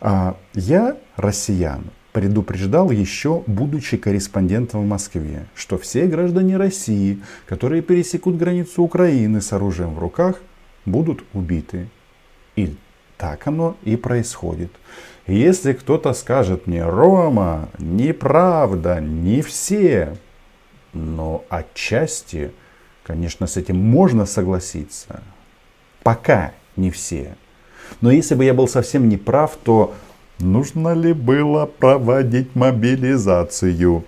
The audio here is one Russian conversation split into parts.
А я, россиян, предупреждал еще, будучи корреспондентом в Москве, что все граждане России, которые пересекут границу Украины с оружием в руках, будут убиты. И так оно и происходит. Если кто-то скажет мне, Рома, неправда, не все, но отчасти, конечно, с этим можно согласиться. Пока не все. Но если бы я был совсем не прав, то нужно ли было проводить мобилизацию?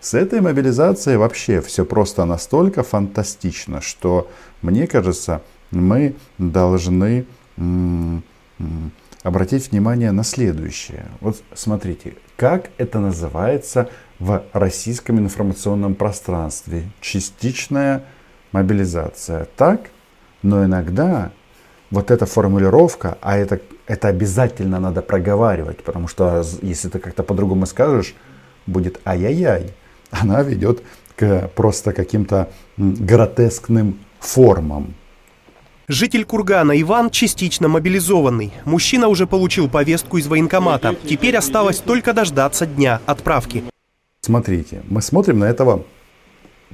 С этой мобилизацией вообще все просто настолько фантастично, что мне кажется, мы должны обратить внимание на следующее. Вот смотрите, как это называется в российском информационном пространстве. Частичная мобилизация. Так? Но иногда вот эта формулировка, а это, это обязательно надо проговаривать, потому что если ты как-то по-другому скажешь, будет ай-яй-яй. Она ведет к просто каким-то гротескным формам. Житель Кургана Иван частично мобилизованный. Мужчина уже получил повестку из военкомата. Теперь осталось только дождаться дня отправки. Смотрите, мы смотрим на этого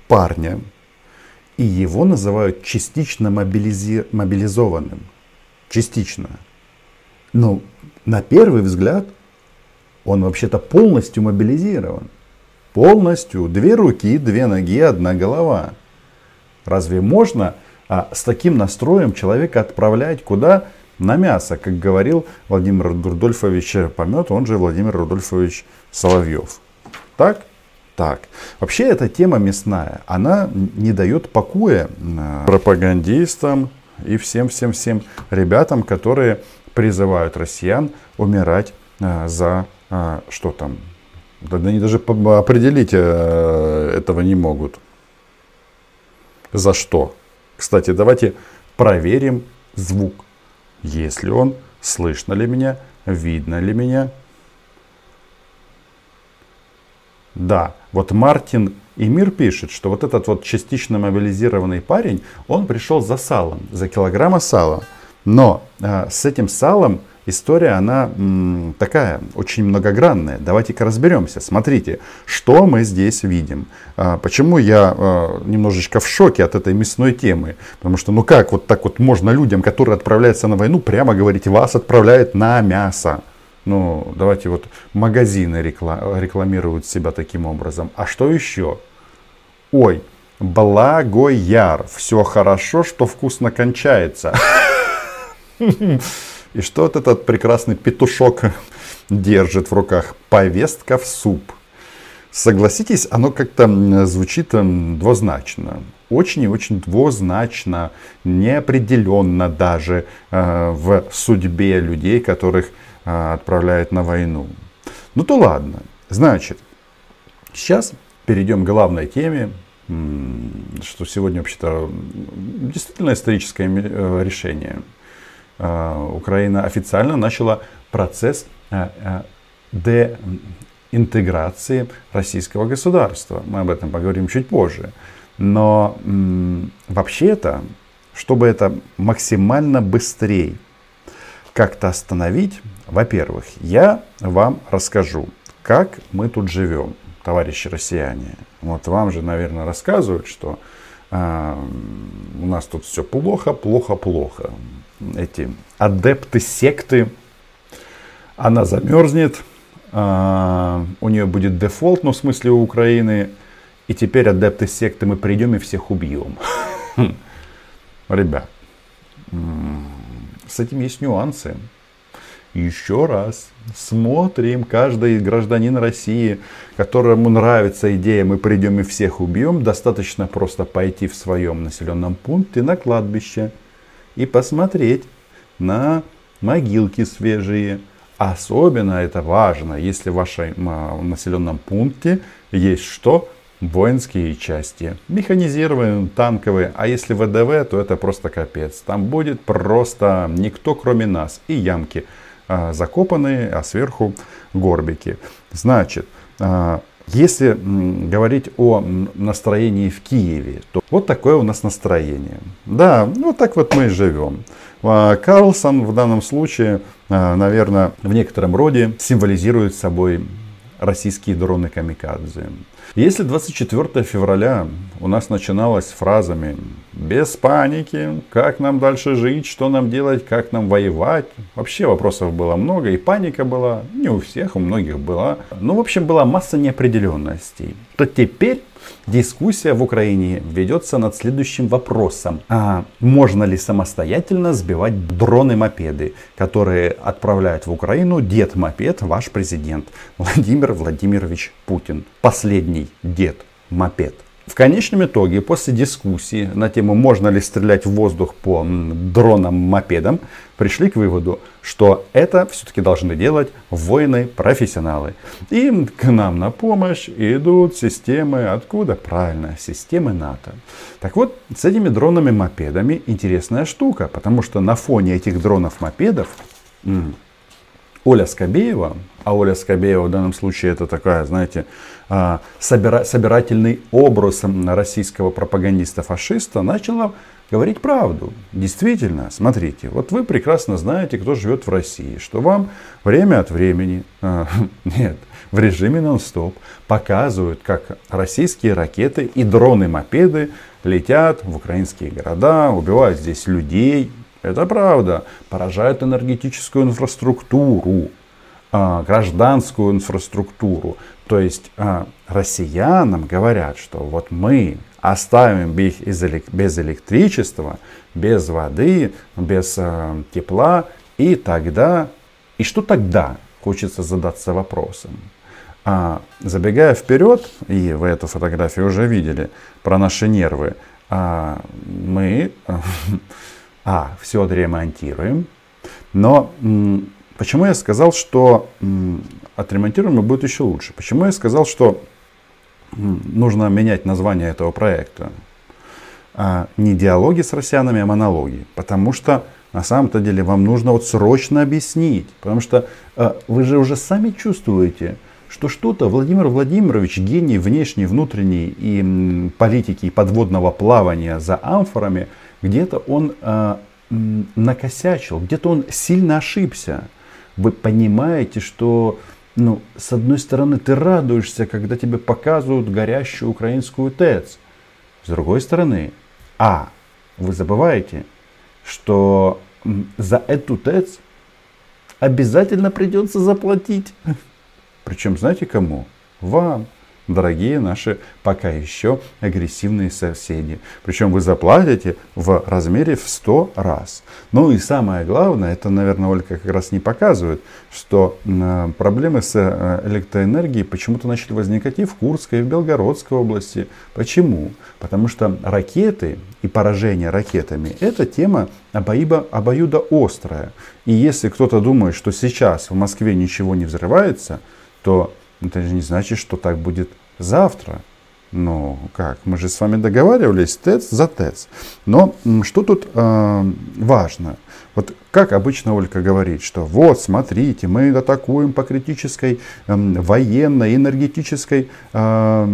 парня, и его называют частично мобилизи... мобилизованным. Частично. Но на первый взгляд он вообще-то полностью мобилизирован. Полностью. Две руки, две ноги, одна голова. Разве можно а, с таким настроем человека отправлять куда? На мясо, как говорил Владимир Рудольфович Помет, он же Владимир Рудольфович Соловьев. Так? Так. Вообще эта тема мясная, она не дает покоя э, пропагандистам и всем-всем-всем ребятам, которые призывают россиян умирать э, за э, что там. Да они даже определить этого не могут. За что? Кстати, давайте проверим звук. Если он, слышно ли меня, видно ли меня. Да, вот Мартин и Мир пишет, что вот этот вот частично мобилизированный парень, он пришел за салом, за килограмма сала. Но э, с этим салом история, она м, такая, очень многогранная. Давайте-ка разберемся. Смотрите, что мы здесь видим. А, почему я а, немножечко в шоке от этой мясной темы? Потому что, ну как вот так вот можно людям, которые отправляются на войну, прямо говорить, вас отправляют на мясо. Ну, давайте вот магазины рекламируют себя таким образом. А что еще? Ой, благой яр. Все хорошо, что вкусно кончается. И что вот этот прекрасный петушок держит в руках? Повестка в суп. Согласитесь, оно как-то звучит двузначно. Очень и очень двузначно, неопределенно даже э, в судьбе людей, которых отправляет на войну. Ну то ладно. Значит, сейчас перейдем к главной теме, что сегодня вообще-то действительно историческое э, решение. А, Украина официально начала процесс а, деинтеграции российского государства. Мы об этом поговорим чуть позже. Но вообще-то, чтобы это максимально быстрее как-то остановить, во-первых, я вам расскажу, как мы тут живем, товарищи россияне. Вот вам же, наверное, рассказывают, что э, у нас тут все плохо, плохо, плохо. Эти адепты секты, она замерзнет, э, у нее будет дефолт, ну в смысле у Украины, и теперь адепты секты мы придем и всех убьем. Ребят, с этим есть нюансы. Еще раз смотрим, каждый гражданин России, которому нравится идея, мы придем и всех убьем, достаточно просто пойти в своем населенном пункте на кладбище и посмотреть на могилки свежие. Особенно это важно, если в вашем населенном пункте есть что? Воинские части, механизированные, танковые, а если ВДВ, то это просто капец. Там будет просто никто кроме нас и ямки. А, закопанные, а сверху горбики. Значит, а, если говорить о настроении в Киеве, то вот такое у нас настроение. Да, вот так вот мы и живем. а, Карлсон в данном случае, наверное, в некотором роде символизирует собой российские дроны камикадзе. Если 24 февраля у нас начиналось фразами «без паники», «как нам дальше жить», «что нам делать», «как нам воевать», вообще вопросов было много, и паника была, не у всех, у многих была. Ну, в общем, была масса неопределенностей. То теперь Дискуссия в Украине ведется над следующим вопросом. А можно ли самостоятельно сбивать дроны-мопеды, которые отправляет в Украину дед-мопед, ваш президент Владимир Владимирович Путин. Последний дед-мопед. В конечном итоге, после дискуссии на тему, можно ли стрелять в воздух по дронам-мопедам, пришли к выводу, что это все-таки должны делать воины-профессионалы. И к нам на помощь идут системы, откуда? Правильно, системы НАТО. Так вот, с этими дронами-мопедами интересная штука, потому что на фоне этих дронов-мопедов Оля Скобеева, а Оля Скобеева в данном случае это такая, знаете, а, собира, собирательный образ российского пропагандиста-фашиста, начала говорить правду. Действительно, смотрите, вот вы прекрасно знаете, кто живет в России, что вам время от времени, э, нет, в режиме нон-стоп показывают, как российские ракеты и дроны-мопеды летят в украинские города, убивают здесь людей, это правда. Поражают энергетическую инфраструктуру, а, гражданскую инфраструктуру. То есть а, россиянам говорят, что вот мы оставим их без электричества, без воды, без а, тепла, и тогда, и что тогда? Хочется задаться вопросом. А, забегая вперед, и вы эту фотографию уже видели, про наши нервы, а, мы а, все отремонтируем. Но почему я сказал, что отремонтируем и будет еще лучше? Почему я сказал, что нужно менять название этого проекта? А, не диалоги с россиянами, а монологи. Потому что на самом-то деле вам нужно вот срочно объяснить. Потому что а, вы же уже сами чувствуете, что что-то Владимир Владимирович, гений внешней, внутренней и политики и подводного плавания за амфорами – где-то он э, накосячил, где-то он сильно ошибся. Вы понимаете, что ну, с одной стороны ты радуешься, когда тебе показывают горящую украинскую ТЭЦ. С другой стороны, а, вы забываете, что за эту ТЭЦ обязательно придется заплатить. Причем знаете кому? Вам дорогие наши пока еще агрессивные соседи. Причем вы заплатите в размере в 100 раз. Ну и самое главное, это, наверное, Ольга как раз не показывает, что проблемы с э, электроэнергией почему-то начали возникать и в Курской, и в Белгородской области. Почему? Потому что ракеты и поражение ракетами – это тема обоюдо, обоюдоострая. И если кто-то думает, что сейчас в Москве ничего не взрывается, то это же не значит, что так будет завтра. Ну, как? Мы же с вами договаривались ТЭЦ за ТЭЦ. Но что тут э, важно? Вот как обычно Ольга говорит, что вот, смотрите, мы атакуем по критической э, военной, энергетической э,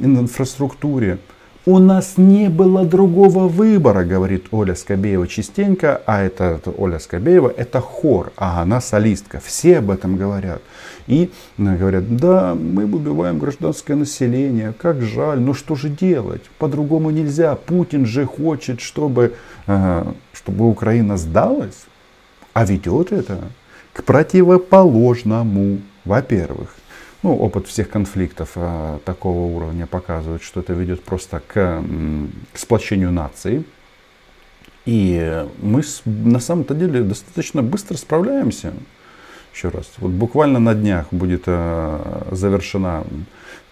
инфраструктуре. У нас не было другого выбора, говорит Оля Скобеева частенько, а это, это Оля Скобеева, это хор, а она солистка. Все об этом говорят. И э, говорят, да, мы убиваем гражданское население, как жаль, но что же делать? По-другому нельзя. Путин же хочет, чтобы, э, чтобы Украина сдалась, а ведет это к противоположному, во-первых. Ну, опыт всех конфликтов а, такого уровня показывает, что это ведет просто к, к сплочению нации. И мы с, на самом-то деле достаточно быстро справляемся. Еще раз, вот буквально на днях будет а, завершена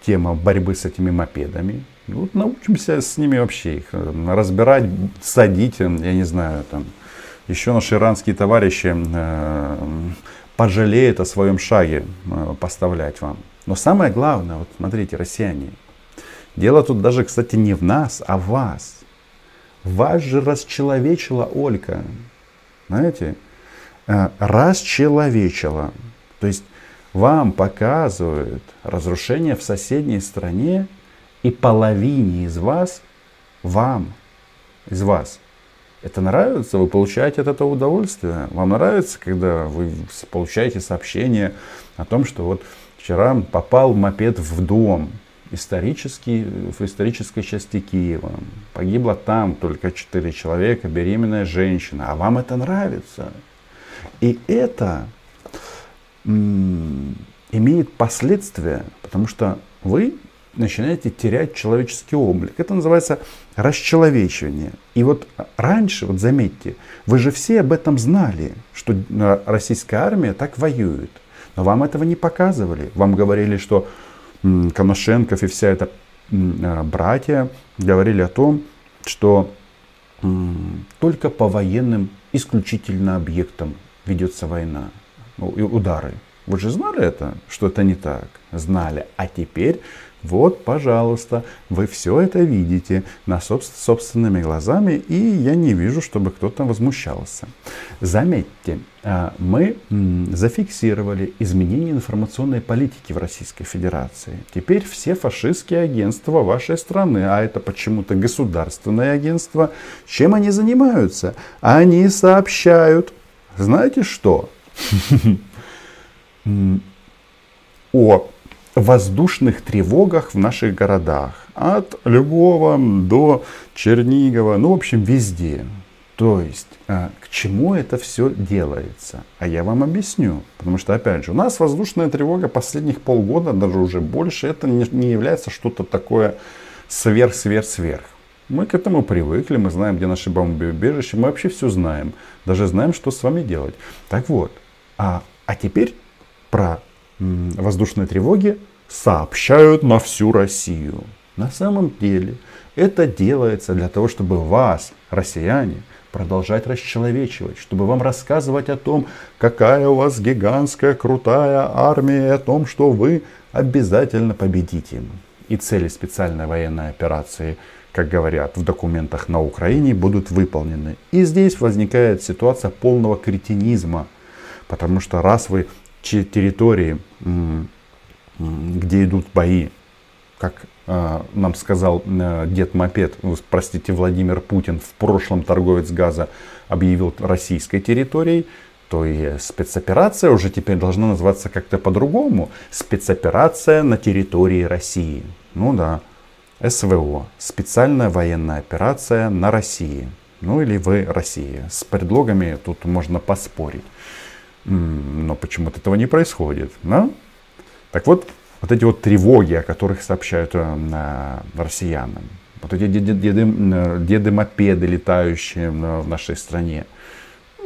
тема борьбы с этими мопедами. Вот научимся с ними вообще их разбирать, садить, я не знаю, там. Еще наши иранские товарищи э, пожалеет о своем шаге э, поставлять вам. Но самое главное, вот смотрите, россияне, дело тут даже, кстати, не в нас, а в вас. Вас же расчеловечила Олька. Знаете, э, расчеловечила. То есть вам показывают разрушение в соседней стране, и половине из вас, вам, из вас, Это нравится? Вы получаете от этого удовольствие? Вам нравится, когда вы получаете сообщение о том, что вот вчера попал мопед в дом, исторический, в исторической части Киева. Погибло там только четыре человека, беременная женщина. А вам это нравится? И это имеет последствия, потому что вы начинаете терять человеческий облик. Это называется расчеловечивание. И вот раньше, вот заметьте, вы же все об этом знали, что э, российская армия так воюет. Но вам этого не показывали. Вам говорили, что Коношенков и вся эта э, братья говорили о том, что только по военным исключительно объектам ведется война, ну, и удары. Вы же знали это, что это не так? Знали. А теперь вот, пожалуйста, вы все это видите на собственными глазами, и я не вижу, чтобы кто-то возмущался. Заметьте, а, мы зафиксировали изменение информационной политики в Российской Федерации. Теперь все фашистские агентства вашей страны, а это почему-то государственное агентство, чем они занимаются? Они сообщают, знаете что? О воздушных тревогах в наших городах. От Львова до Чернигова, ну, в общем, везде. То есть, а, к чему это все делается? А я вам объясню. Потому что, опять же, у нас воздушная тревога последних полгода, даже уже больше, это не, является что-то такое сверх-сверх-сверх. Мы к этому привыкли, мы знаем, где наши бомбоубежища, мы вообще все знаем. Даже знаем, что с вами делать. Так вот, а, а теперь про воздушной тревоги сообщают на всю Россию. На самом деле это делается для того, чтобы вас, россияне, продолжать расчеловечивать, чтобы вам рассказывать о том, какая у вас гигантская крутая армия, и о том, что вы обязательно победите. И цели специальной военной операции, как говорят в документах на Украине, будут выполнены. И здесь возникает ситуация полного кретинизма, потому что раз вы территории, где идут бои, как а, нам сказал э, дед Мопед, простите, Владимир Путин, в прошлом торговец газа объявил российской территорией, то и спецоперация уже теперь должна называться как-то по-другому. Спецоперация на территории России. Ну да, СВО. Специальная военная операция на России. Ну или вы Россия. С предлогами тут можно поспорить. Но почему-то этого не происходит. Да? Так вот, вот эти вот тревоги, о которых сообщают э, россиянам, вот эти деды, деды, деды мопеды, летающие в нашей стране,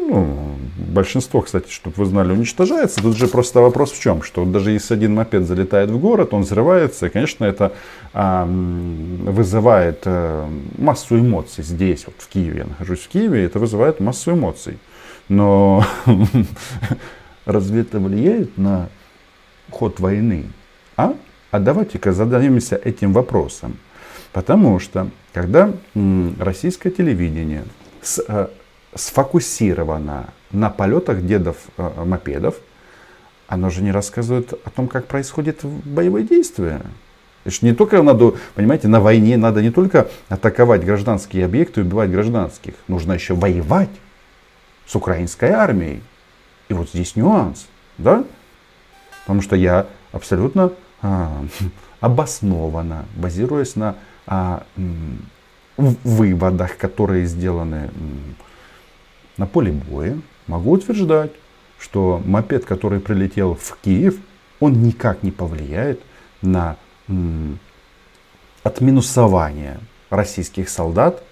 ну, большинство, кстати, чтобы вы знали, уничтожается. Тут же просто вопрос в чем, что даже если один мопед залетает в город, он взрывается, и, конечно, это а, вызывает а, массу эмоций здесь, вот в Киеве. Я нахожусь в Киеве, и это вызывает массу эмоций. Но разве это влияет на ход войны? А? А давайте-ка зададимся этим вопросом. Потому что, когда российское телевидение э, сфокусировано на полетах дедов э, мопедов, оно же не рассказывает о том, как происходит боевые действия. Это не только надо, понимаете, на войне надо не только атаковать гражданские объекты и убивать гражданских, нужно еще воевать с украинской армией. И вот здесь нюанс, да? Потому что я абсолютно а, обоснованно, базируясь на а, выводах, которые сделаны на поле боя, могу утверждать, что мопед, который прилетел в Киев, он никак не повлияет на отминусование российских солдат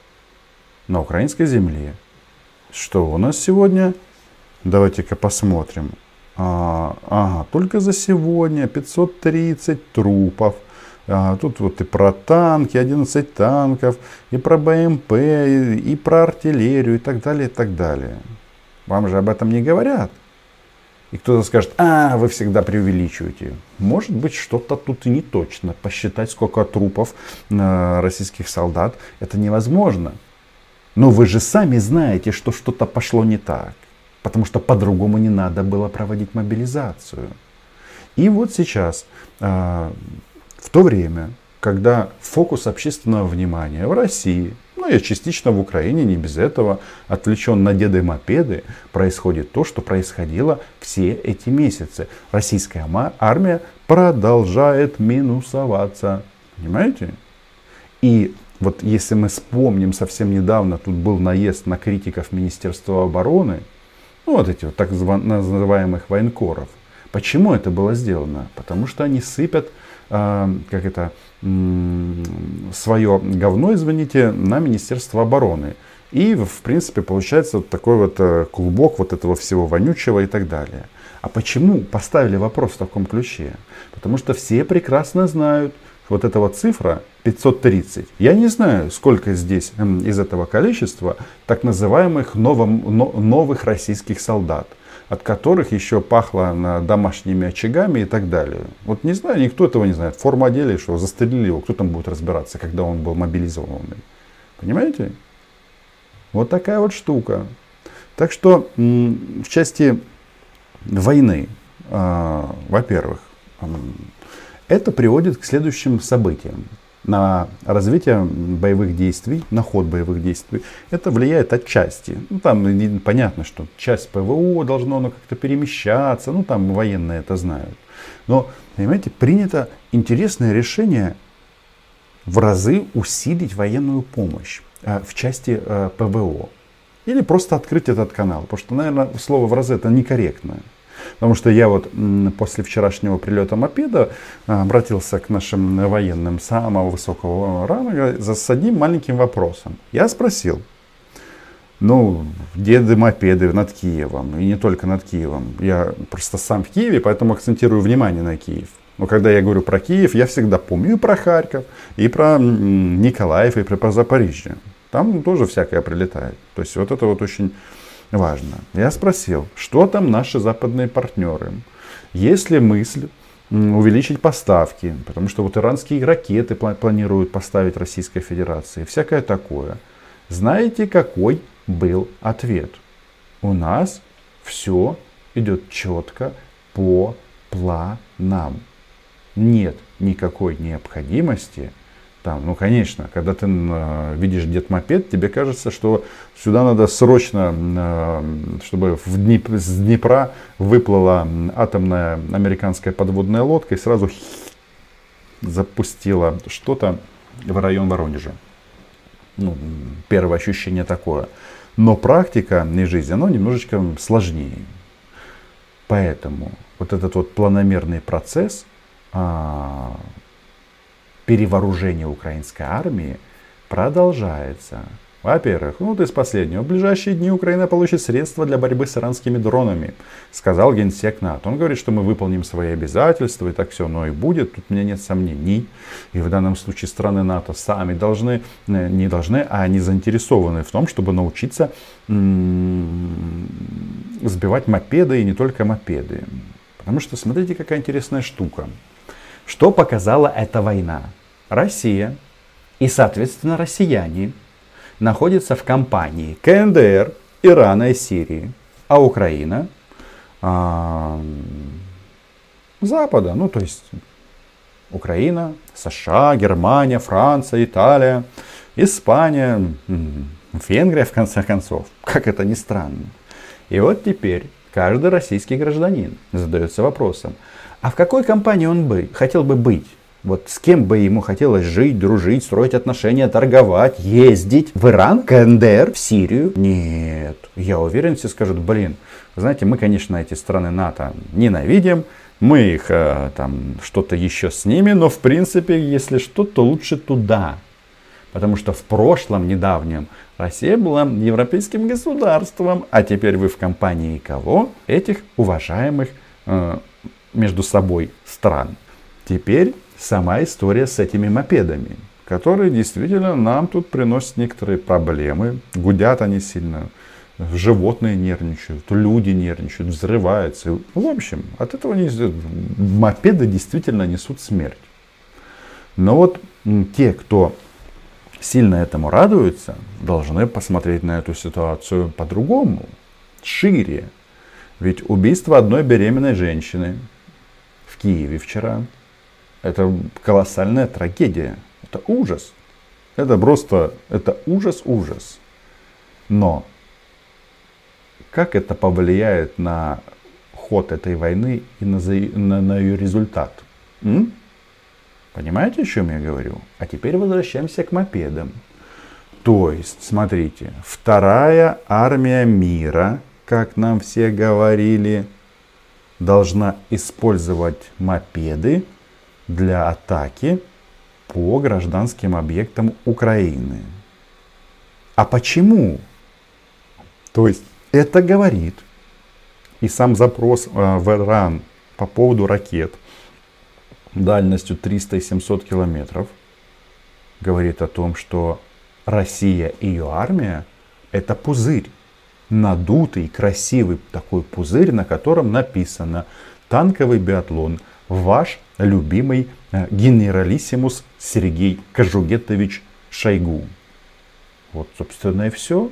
на украинской земле. Что у нас сегодня? Давайте-ка посмотрим. А, ага, только за сегодня 530 трупов. А, тут вот и про танки, 11 танков, и про БМП, и, и про артиллерию, и так далее, и так далее. Вам же об этом не говорят. И кто-то скажет, а, вы всегда преувеличиваете. Может быть, что-то тут и не точно. Посчитать, сколько трупов э, российских солдат, это невозможно. Но вы же сами знаете, что что-то пошло не так. Потому что по-другому не надо было проводить мобилизацию. И вот сейчас, а, в то время, когда фокус общественного внимания в России Ну и частично в Украине, не без этого, отвлечен на деды мопеды, происходит то, что происходило все эти месяцы. Российская армия продолжает минусоваться. Понимаете? И вот если мы вспомним, совсем недавно тут был наезд на критиков Министерства обороны, ну вот эти вот так называемых военкоров. Почему это было сделано? Потому что они сыпят а, как это, свое говно, извините, на Министерство обороны. И, в принципе, получается вот такой вот э, клубок вот этого всего вонючего и так далее. А почему поставили вопрос в таком ключе? Потому что все прекрасно знают, вот эта вот цифра 530. Я не знаю, сколько здесь из этого количества так называемых новом, новых российских солдат от которых еще пахло домашними очагами и так далее. Вот не знаю, никто этого не знает. Форма одели, что застрелили его, кто там будет разбираться, когда он был мобилизованный. Понимаете? Вот такая вот штука. Так что в части войны, а, во-первых, это приводит к следующим событиям на развитие боевых действий, на ход боевых действий, это влияет отчасти. Ну, там понятно, что часть ПВО должно оно как-то перемещаться, ну, там военные это знают. Но, понимаете, принято интересное решение в разы усилить военную помощь э, в части э, ПВО. Или просто открыть этот канал. Потому что, наверное, слово в разы это некорректное. Потому что я вот после вчерашнего прилета мопеда а, обратился к нашим военным самого высокого ранга с одним маленьким вопросом. Я спросил, ну, деды мопеды над Киевом, и не только над Киевом. Я просто сам в Киеве, поэтому акцентирую внимание на Киев. Но когда я говорю про Киев, я всегда помню про Харьков, и про Николаев, и про Запорожье. Там тоже всякое прилетает. То есть вот это вот очень важно. Я спросил, что там наши западные партнеры? Есть ли мысль увеличить поставки, потому что вот иранские ракеты планируют поставить Российской Федерации, всякое такое. Знаете, какой был ответ? У нас все идет четко по планам. Нет никакой необходимости там, ну, конечно, когда ты э, видишь дед мопед, тебе кажется, что сюда надо срочно, э, чтобы в Днеп, с Днепра выплыла атомная американская подводная лодка и сразу запустила что-то в район Воронежа. Ну, первое ощущение такое. Но практика и жизнь, оно немножечко сложнее. Поэтому вот этот вот планомерный процесс, а, перевооружение украинской армии продолжается. Во-первых, ну вот из последнего. В ближайшие дни Украина получит средства для борьбы с иранскими дронами, сказал генсек НАТО. Он говорит, что мы выполним свои обязательства, и так все оно и будет. Тут у меня нет сомнений. И в данном случае страны НАТО сами должны, э, не должны, а они заинтересованы в том, чтобы научиться сбивать мопеды и не только мопеды. Потому что смотрите, какая интересная штука. Что показала эта война? Россия и, соответственно, россияне находятся в компании КНДР, Ирана и Сирии, а Украина а, Запада, ну то есть Украина, США, Германия, Франция, Италия, Испания, Венгрия, в конце концов. Как это ни странно. И вот теперь каждый российский гражданин задается вопросом, а в какой компании он бы хотел бы быть? Вот с кем бы ему хотелось жить, дружить, строить отношения, торговать, ездить в Иран, КНДР, в Сирию? Нет. Я уверен, все скажут, блин, знаете, мы, конечно, эти страны НАТО ненавидим, мы их э, там что-то еще с ними, но в принципе, если что, то лучше туда. Потому что в прошлом недавнем Россия была европейским государством, а теперь вы в компании кого? Этих уважаемых э, между собой стран. Теперь сама история с этими мопедами, которые действительно нам тут приносят некоторые проблемы. Гудят они сильно, животные нервничают, люди нервничают, взрываются. В общем, от этого не... мопеды действительно несут смерть. Но вот те, кто сильно этому радуются, должны посмотреть на эту ситуацию по-другому, шире. Ведь убийство одной беременной женщины Киеве вчера это колоссальная трагедия. Это ужас. Это просто, это ужас-ужас. Но как это повлияет на ход этой войны и на, на, на ее результат? М? Понимаете, о чем я говорю? А теперь возвращаемся к мопедам. То есть, смотрите, вторая армия мира, как нам все говорили, должна использовать мопеды для атаки по гражданским объектам Украины. А почему? То есть это говорит, и сам запрос э, в Иран по поводу ракет дальностью 300 и 700 километров говорит о том, что Россия и ее армия это пузырь. Надутый, красивый такой пузырь, на котором написано «Танковый биатлон. Ваш любимый э, генералиссимус Сергей Кожугетович Шойгу». Вот, собственно, и все.